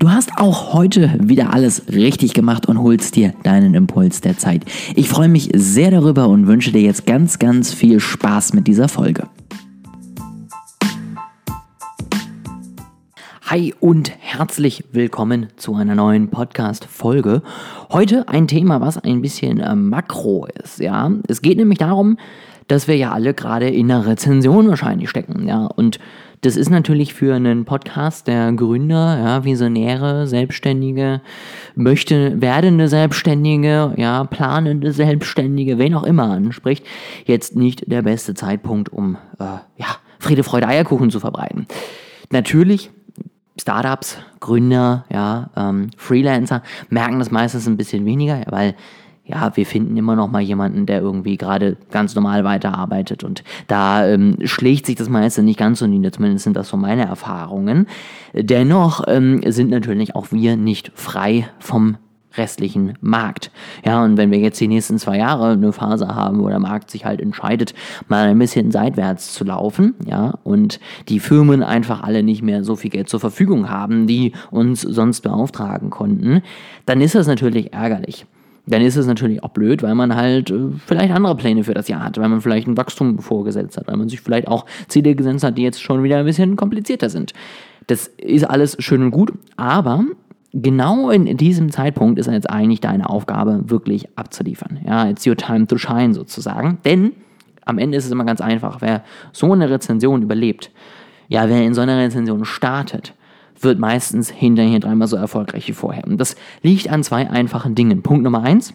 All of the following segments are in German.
Du hast auch heute wieder alles richtig gemacht und holst dir deinen Impuls der Zeit. Ich freue mich sehr darüber und wünsche dir jetzt ganz, ganz viel Spaß mit dieser Folge. Hi und herzlich willkommen zu einer neuen Podcast-Folge. Heute ein Thema, was ein bisschen äh, makro ist. Ja, es geht nämlich darum, dass wir ja alle gerade in einer Rezension wahrscheinlich stecken. Ja, und das ist natürlich für einen Podcast der Gründer, ja, Visionäre, Selbstständige, möchte werdende Selbstständige, ja, planende Selbstständige, wen auch immer anspricht, jetzt nicht der beste Zeitpunkt, um äh, ja, Friede, Freude, Eierkuchen zu verbreiten. Natürlich Startups, Gründer, ja, ähm, Freelancer merken das meistens ein bisschen weniger, weil ja, wir finden immer noch mal jemanden, der irgendwie gerade ganz normal weiterarbeitet. Und da ähm, schlägt sich das meiste nicht ganz so nieder, zumindest sind das so meine Erfahrungen. Dennoch ähm, sind natürlich auch wir nicht frei vom restlichen Markt. Ja, und wenn wir jetzt die nächsten zwei Jahre eine Phase haben, wo der Markt sich halt entscheidet, mal ein bisschen seitwärts zu laufen, ja, und die Firmen einfach alle nicht mehr so viel Geld zur Verfügung haben, die uns sonst beauftragen konnten, dann ist das natürlich ärgerlich dann ist es natürlich auch blöd, weil man halt äh, vielleicht andere Pläne für das Jahr hat, weil man vielleicht ein Wachstum vorgesetzt hat, weil man sich vielleicht auch Ziele gesetzt hat, die jetzt schon wieder ein bisschen komplizierter sind. Das ist alles schön und gut, aber genau in diesem Zeitpunkt ist jetzt eigentlich deine Aufgabe, wirklich abzuliefern. Ja, it's your time to shine sozusagen. Denn am Ende ist es immer ganz einfach, wer so eine Rezension überlebt, ja, wer in so einer Rezension startet, wird meistens hinterher dreimal so erfolgreich wie vorher. Und das liegt an zwei einfachen Dingen. Punkt Nummer eins,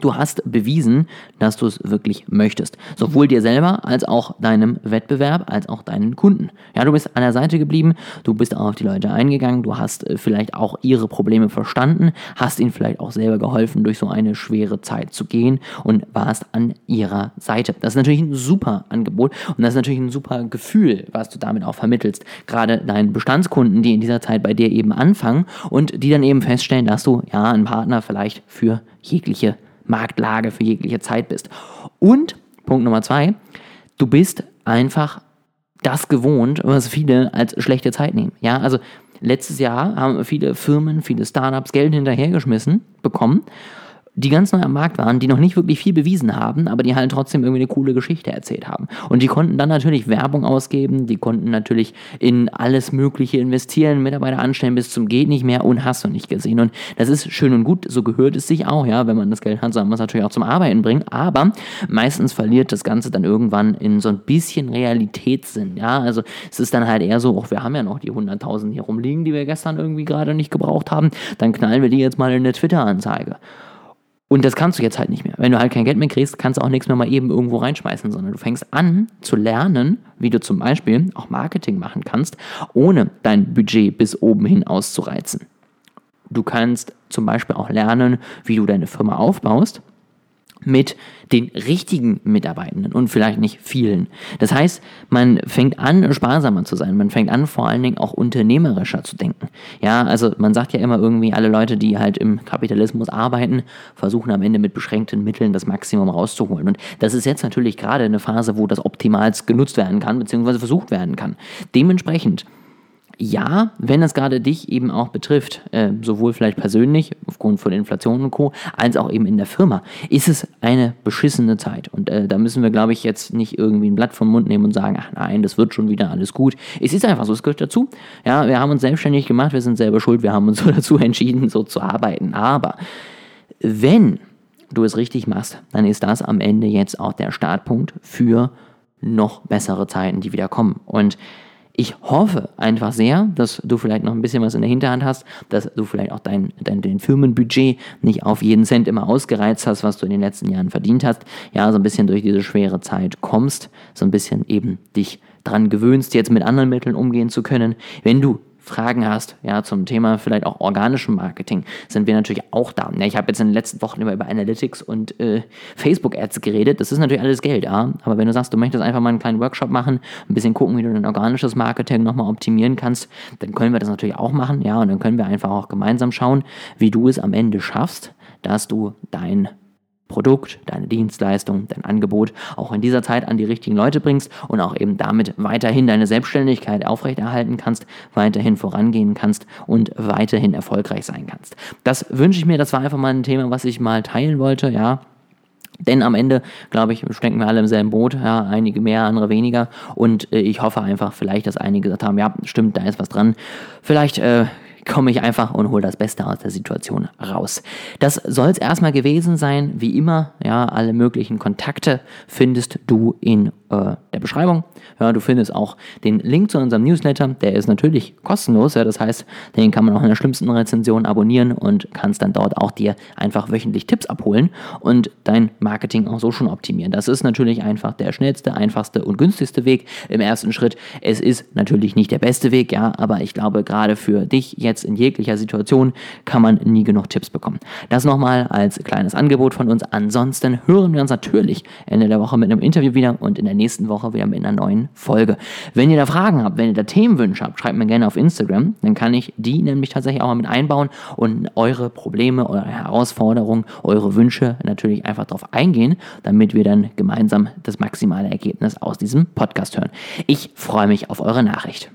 Du hast bewiesen, dass du es wirklich möchtest. Sowohl dir selber als auch deinem Wettbewerb, als auch deinen Kunden. Ja, du bist an der Seite geblieben, du bist auf die Leute eingegangen, du hast äh, vielleicht auch ihre Probleme verstanden, hast ihnen vielleicht auch selber geholfen, durch so eine schwere Zeit zu gehen und warst an ihrer Seite. Das ist natürlich ein super Angebot und das ist natürlich ein super Gefühl, was du damit auch vermittelst. Gerade deinen Bestandskunden, die in dieser Zeit bei dir eben anfangen und die dann eben feststellen, dass du ja ein Partner vielleicht für jegliche Marktlage für jegliche Zeit bist. Und Punkt Nummer zwei, du bist einfach das gewohnt, was viele als schlechte Zeit nehmen. Ja, also letztes Jahr haben viele Firmen, viele Startups Geld hinterhergeschmissen bekommen die ganz neu am Markt waren, die noch nicht wirklich viel bewiesen haben, aber die halt trotzdem irgendwie eine coole Geschichte erzählt haben. Und die konnten dann natürlich Werbung ausgeben, die konnten natürlich in alles Mögliche investieren, Mitarbeiter anstellen bis zum geht nicht mehr und hast du nicht gesehen. Und das ist schön und gut, so gehört es sich auch, ja, wenn man das Geld hat, soll man es natürlich auch zum Arbeiten bringen, aber meistens verliert das Ganze dann irgendwann in so ein bisschen Realitätssinn, ja, also es ist dann halt eher so, auch wir haben ja noch die 100.000 hier rumliegen, die wir gestern irgendwie gerade nicht gebraucht haben, dann knallen wir die jetzt mal in eine Twitter-Anzeige. Und das kannst du jetzt halt nicht mehr. Wenn du halt kein Geld mehr kriegst, kannst du auch nichts mehr mal eben irgendwo reinschmeißen, sondern du fängst an zu lernen, wie du zum Beispiel auch Marketing machen kannst, ohne dein Budget bis oben hin auszureizen. Du kannst zum Beispiel auch lernen, wie du deine Firma aufbaust mit den richtigen Mitarbeitenden und vielleicht nicht vielen. Das heißt, man fängt an, sparsamer zu sein. Man fängt an, vor allen Dingen auch unternehmerischer zu denken. Ja, also man sagt ja immer irgendwie, alle Leute, die halt im Kapitalismus arbeiten, versuchen am Ende mit beschränkten Mitteln das Maximum rauszuholen. Und das ist jetzt natürlich gerade eine Phase, wo das optimalst genutzt werden kann, beziehungsweise versucht werden kann. Dementsprechend ja, wenn es gerade dich eben auch betrifft, äh, sowohl vielleicht persönlich aufgrund von Inflation und Co., als auch eben in der Firma, ist es eine beschissene Zeit. Und äh, da müssen wir, glaube ich, jetzt nicht irgendwie ein Blatt vom Mund nehmen und sagen, ach nein, das wird schon wieder alles gut. Es ist einfach so, es gehört dazu. Ja, wir haben uns selbstständig gemacht, wir sind selber schuld, wir haben uns so dazu entschieden, so zu arbeiten. Aber wenn du es richtig machst, dann ist das am Ende jetzt auch der Startpunkt für noch bessere Zeiten, die wieder kommen. Und ich hoffe einfach sehr, dass du vielleicht noch ein bisschen was in der Hinterhand hast, dass du vielleicht auch dein, dein, dein Firmenbudget nicht auf jeden Cent immer ausgereizt hast, was du in den letzten Jahren verdient hast. Ja, so ein bisschen durch diese schwere Zeit kommst, so ein bisschen eben dich dran gewöhnst, jetzt mit anderen Mitteln umgehen zu können. Wenn du Fragen hast, ja, zum Thema vielleicht auch organischem Marketing, sind wir natürlich auch da. Ja, ich habe jetzt in den letzten Wochen immer über Analytics und äh, Facebook-Ads geredet. Das ist natürlich alles Geld, ja. Aber wenn du sagst, du möchtest einfach mal einen kleinen Workshop machen, ein bisschen gucken, wie du dein organisches Marketing nochmal optimieren kannst, dann können wir das natürlich auch machen, ja. Und dann können wir einfach auch gemeinsam schauen, wie du es am Ende schaffst, dass du dein Produkt, deine Dienstleistung, dein Angebot auch in dieser Zeit an die richtigen Leute bringst und auch eben damit weiterhin deine Selbstständigkeit aufrechterhalten kannst, weiterhin vorangehen kannst und weiterhin erfolgreich sein kannst. Das wünsche ich mir, das war einfach mal ein Thema, was ich mal teilen wollte, ja. Denn am Ende, glaube ich, stecken wir alle im selben Boot, ja, einige mehr, andere weniger. Und äh, ich hoffe einfach vielleicht, dass einige gesagt haben, ja, stimmt, da ist was dran. Vielleicht äh, komme ich einfach und hole das Beste aus der Situation raus. Das soll es erstmal gewesen sein. Wie immer, ja, alle möglichen Kontakte findest du in äh, der Beschreibung. Ja, du findest auch den Link zu unserem Newsletter. Der ist natürlich kostenlos. Ja, das heißt, den kann man auch in der schlimmsten Rezension abonnieren und kannst dann dort auch dir einfach wöchentlich Tipps abholen und dein Marketing auch so schon optimieren. Das ist natürlich einfach der schnellste, einfachste und günstigste Weg im ersten Schritt. Es ist natürlich nicht der beste Weg, ja, aber ich glaube, gerade für dich jetzt in jeglicher Situation kann man nie genug Tipps bekommen. Das nochmal als kleines Angebot von uns. Ansonsten hören wir uns natürlich Ende der Woche mit einem Interview wieder und in der nächsten nächsten Woche wieder mit einer neuen Folge. Wenn ihr da Fragen habt, wenn ihr da Themenwünsche habt, schreibt mir gerne auf Instagram. Dann kann ich die nämlich tatsächlich auch mal mit einbauen und eure Probleme, eure Herausforderungen, eure Wünsche natürlich einfach darauf eingehen, damit wir dann gemeinsam das maximale Ergebnis aus diesem Podcast hören. Ich freue mich auf eure Nachricht.